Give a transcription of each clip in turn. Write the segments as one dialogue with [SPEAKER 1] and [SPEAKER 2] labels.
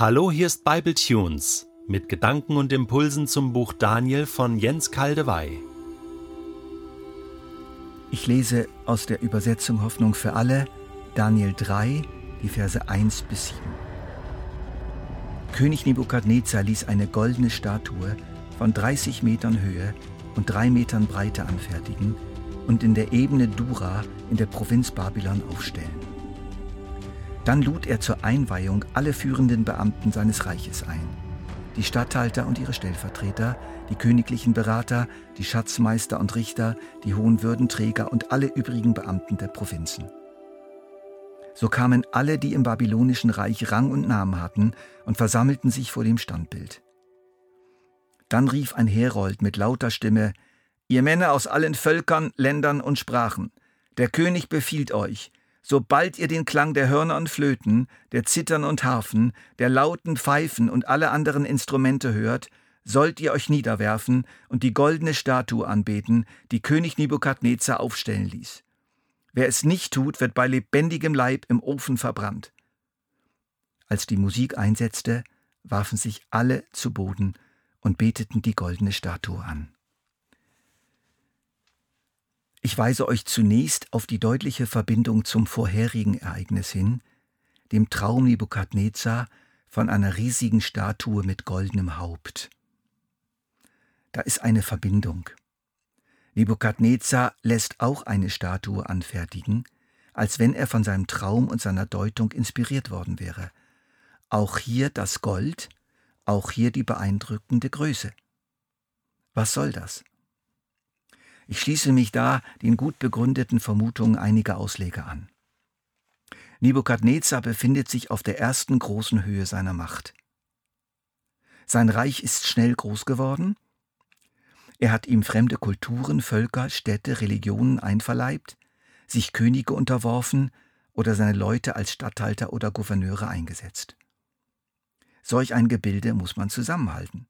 [SPEAKER 1] Hallo, hier ist Bible Tunes mit Gedanken und Impulsen zum Buch Daniel von Jens Kaldewey.
[SPEAKER 2] Ich lese aus der Übersetzung Hoffnung für alle Daniel 3, die Verse 1 bis 7. König Nebukadnezar ließ eine goldene Statue von 30 Metern Höhe und 3 Metern Breite anfertigen und in der Ebene Dura in der Provinz Babylon aufstellen. Dann lud er zur Einweihung alle führenden Beamten seines Reiches ein. Die Statthalter und ihre Stellvertreter, die königlichen Berater, die Schatzmeister und Richter, die hohen Würdenträger und alle übrigen Beamten der Provinzen. So kamen alle, die im babylonischen Reich Rang und Namen hatten, und versammelten sich vor dem Standbild. Dann rief ein Herold mit lauter Stimme, Ihr Männer aus allen Völkern, Ländern und Sprachen, der König befiehlt euch, Sobald ihr den Klang der Hörner und Flöten, der Zittern und Harfen, der lauten Pfeifen und alle anderen Instrumente hört, sollt ihr euch niederwerfen und die goldene Statue anbeten, die König Nebukadnezar aufstellen ließ. Wer es nicht tut, wird bei lebendigem Leib im Ofen verbrannt. Als die Musik einsetzte, warfen sich alle zu Boden und beteten die goldene Statue an. Ich weise euch zunächst auf die deutliche Verbindung zum vorherigen Ereignis hin, dem Traum Nebukadnezar von einer riesigen Statue mit goldenem Haupt. Da ist eine Verbindung. Nebukadnezar lässt auch eine Statue anfertigen, als wenn er von seinem Traum und seiner Deutung inspiriert worden wäre. Auch hier das Gold, auch hier die beeindruckende Größe. Was soll das? Ich schließe mich da den gut begründeten Vermutungen einiger Ausleger an. Nebukadnezar befindet sich auf der ersten großen Höhe seiner Macht. Sein Reich ist schnell groß geworden. Er hat ihm fremde Kulturen, Völker, Städte, Religionen einverleibt, sich Könige unterworfen oder seine Leute als Statthalter oder Gouverneure eingesetzt. Solch ein Gebilde muss man zusammenhalten.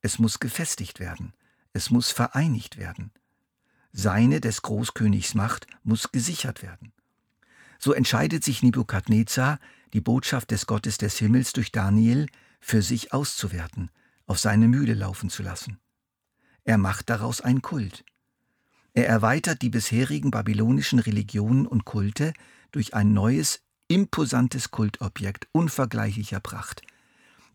[SPEAKER 2] Es muss gefestigt werden. Es muss vereinigt werden. Seine des Großkönigs Macht muss gesichert werden. So entscheidet sich Nebukadnezar, die Botschaft des Gottes des Himmels durch Daniel für sich auszuwerten, auf seine Mühle laufen zu lassen. Er macht daraus einen Kult. Er erweitert die bisherigen babylonischen Religionen und Kulte durch ein neues, imposantes Kultobjekt unvergleichlicher Pracht.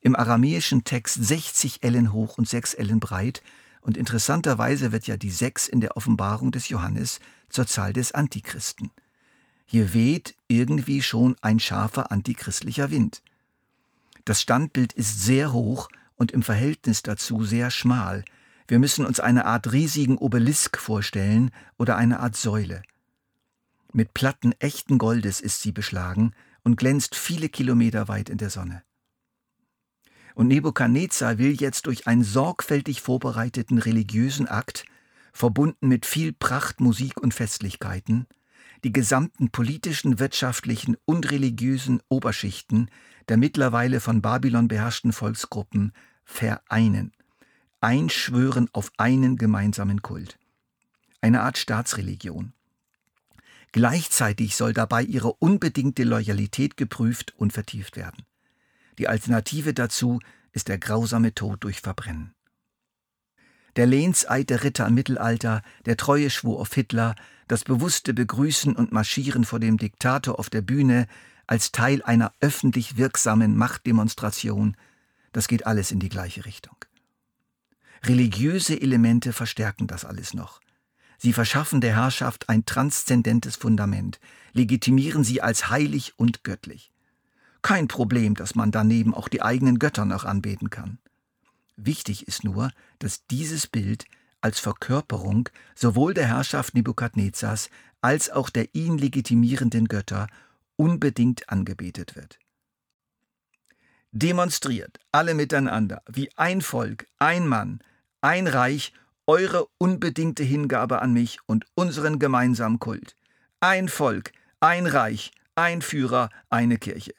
[SPEAKER 2] Im aramäischen Text 60 Ellen hoch und 6 Ellen breit und interessanterweise wird ja die Sechs in der Offenbarung des Johannes zur Zahl des Antichristen. Hier weht irgendwie schon ein scharfer antichristlicher Wind. Das Standbild ist sehr hoch und im Verhältnis dazu sehr schmal. Wir müssen uns eine Art riesigen Obelisk vorstellen oder eine Art Säule. Mit Platten echten Goldes ist sie beschlagen und glänzt viele Kilometer weit in der Sonne. Und Nebukadnezar will jetzt durch einen sorgfältig vorbereiteten religiösen Akt, verbunden mit viel Pracht, Musik und Festlichkeiten, die gesamten politischen, wirtschaftlichen und religiösen Oberschichten der mittlerweile von Babylon beherrschten Volksgruppen vereinen, einschwören auf einen gemeinsamen Kult. Eine Art Staatsreligion. Gleichzeitig soll dabei ihre unbedingte Loyalität geprüft und vertieft werden. Die Alternative dazu ist der grausame Tod durch Verbrennen. Der Lehnseid der Ritter im Mittelalter, der treue Schwur auf Hitler, das bewusste Begrüßen und Marschieren vor dem Diktator auf der Bühne als Teil einer öffentlich wirksamen Machtdemonstration, das geht alles in die gleiche Richtung. Religiöse Elemente verstärken das alles noch. Sie verschaffen der Herrschaft ein transzendentes Fundament, legitimieren sie als heilig und göttlich. Kein Problem, dass man daneben auch die eigenen Götter noch anbeten kann. Wichtig ist nur, dass dieses Bild als Verkörperung sowohl der Herrschaft Nebukadnezars als auch der ihn legitimierenden Götter unbedingt angebetet wird. Demonstriert alle miteinander, wie ein Volk, ein Mann, ein Reich, eure unbedingte Hingabe an mich und unseren gemeinsamen Kult. Ein Volk, ein Reich, ein Führer, eine Kirche.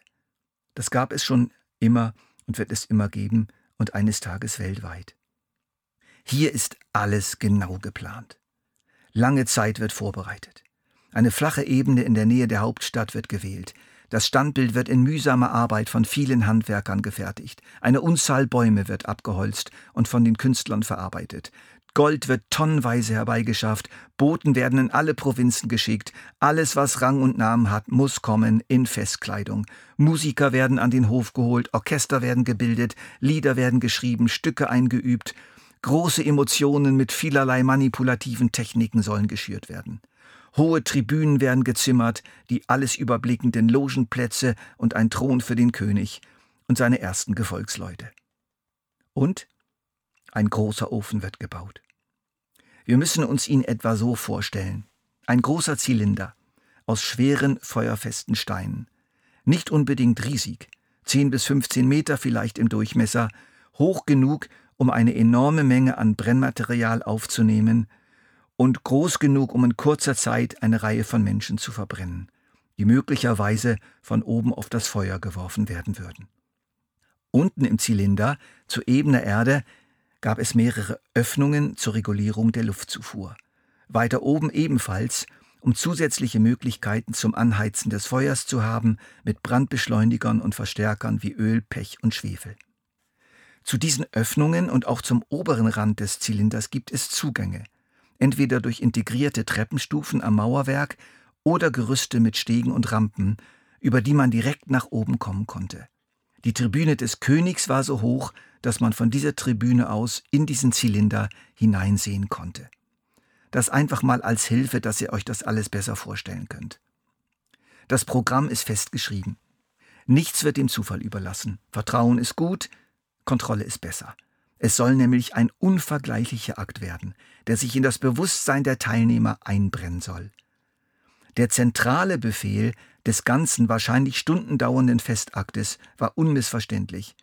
[SPEAKER 2] Das gab es schon immer und wird es immer geben und eines Tages weltweit. Hier ist alles genau geplant. Lange Zeit wird vorbereitet. Eine flache Ebene in der Nähe der Hauptstadt wird gewählt. Das Standbild wird in mühsamer Arbeit von vielen Handwerkern gefertigt. Eine Unzahl Bäume wird abgeholzt und von den Künstlern verarbeitet. Gold wird tonnenweise herbeigeschafft, Boten werden in alle Provinzen geschickt, alles, was Rang und Namen hat, muss kommen in Festkleidung. Musiker werden an den Hof geholt, Orchester werden gebildet, Lieder werden geschrieben, Stücke eingeübt, große Emotionen mit vielerlei manipulativen Techniken sollen geschürt werden. Hohe Tribünen werden gezimmert, die alles überblickenden Logenplätze und ein Thron für den König und seine ersten Gefolgsleute. Und ein großer Ofen wird gebaut. Wir müssen uns ihn etwa so vorstellen. Ein großer Zylinder aus schweren, feuerfesten Steinen. Nicht unbedingt riesig, 10 bis 15 Meter vielleicht im Durchmesser, hoch genug, um eine enorme Menge an Brennmaterial aufzunehmen und groß genug, um in kurzer Zeit eine Reihe von Menschen zu verbrennen, die möglicherweise von oben auf das Feuer geworfen werden würden. Unten im Zylinder, zu ebener Erde, gab es mehrere Öffnungen zur Regulierung der Luftzufuhr. Weiter oben ebenfalls, um zusätzliche Möglichkeiten zum Anheizen des Feuers zu haben, mit Brandbeschleunigern und Verstärkern wie Öl, Pech und Schwefel. Zu diesen Öffnungen und auch zum oberen Rand des Zylinders gibt es Zugänge, entweder durch integrierte Treppenstufen am Mauerwerk oder Gerüste mit Stegen und Rampen, über die man direkt nach oben kommen konnte. Die Tribüne des Königs war so hoch, dass man von dieser Tribüne aus in diesen Zylinder hineinsehen konnte. Das einfach mal als Hilfe, dass ihr euch das alles besser vorstellen könnt. Das Programm ist festgeschrieben. Nichts wird dem Zufall überlassen. Vertrauen ist gut, Kontrolle ist besser. Es soll nämlich ein unvergleichlicher Akt werden, der sich in das Bewusstsein der Teilnehmer einbrennen soll. Der zentrale Befehl des ganzen wahrscheinlich stundendauernden Festaktes war unmissverständlich.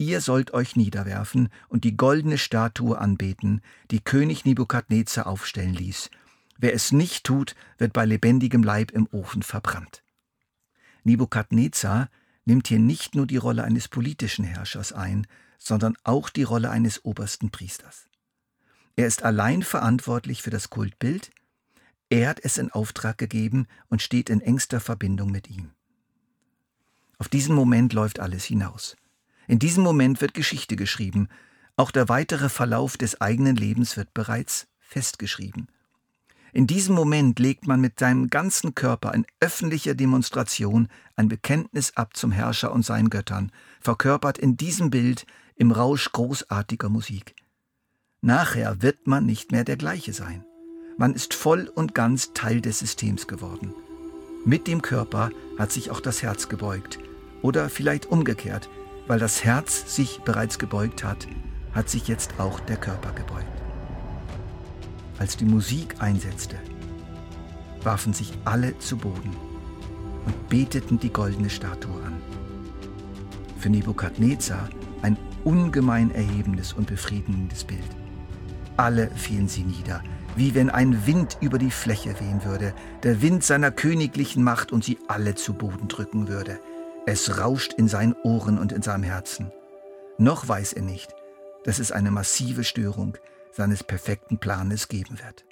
[SPEAKER 2] Ihr sollt euch niederwerfen und die goldene Statue anbeten, die König Nebukadnezar aufstellen ließ. Wer es nicht tut, wird bei lebendigem Leib im Ofen verbrannt. Nebukadnezar nimmt hier nicht nur die Rolle eines politischen Herrschers ein, sondern auch die Rolle eines obersten Priesters. Er ist allein verantwortlich für das Kultbild, er hat es in Auftrag gegeben und steht in engster Verbindung mit ihm. Auf diesen Moment läuft alles hinaus. In diesem Moment wird Geschichte geschrieben. Auch der weitere Verlauf des eigenen Lebens wird bereits festgeschrieben. In diesem Moment legt man mit seinem ganzen Körper in öffentlicher Demonstration ein Bekenntnis ab zum Herrscher und seinen Göttern, verkörpert in diesem Bild im Rausch großartiger Musik. Nachher wird man nicht mehr der gleiche sein. Man ist voll und ganz Teil des Systems geworden. Mit dem Körper hat sich auch das Herz gebeugt. Oder vielleicht umgekehrt, weil das Herz sich bereits gebeugt hat, hat sich jetzt auch der Körper gebeugt. Als die Musik einsetzte, warfen sich alle zu Boden und beteten die goldene Statue an. Für Nebukadnezar ein ungemein erhebendes und befriedigendes Bild. Alle fielen sie nieder, wie wenn ein Wind über die Fläche wehen würde, der Wind seiner königlichen Macht und sie alle zu Boden drücken würde. Es rauscht in seinen Ohren und in seinem Herzen. Noch weiß er nicht, dass es eine massive Störung seines perfekten Planes geben wird.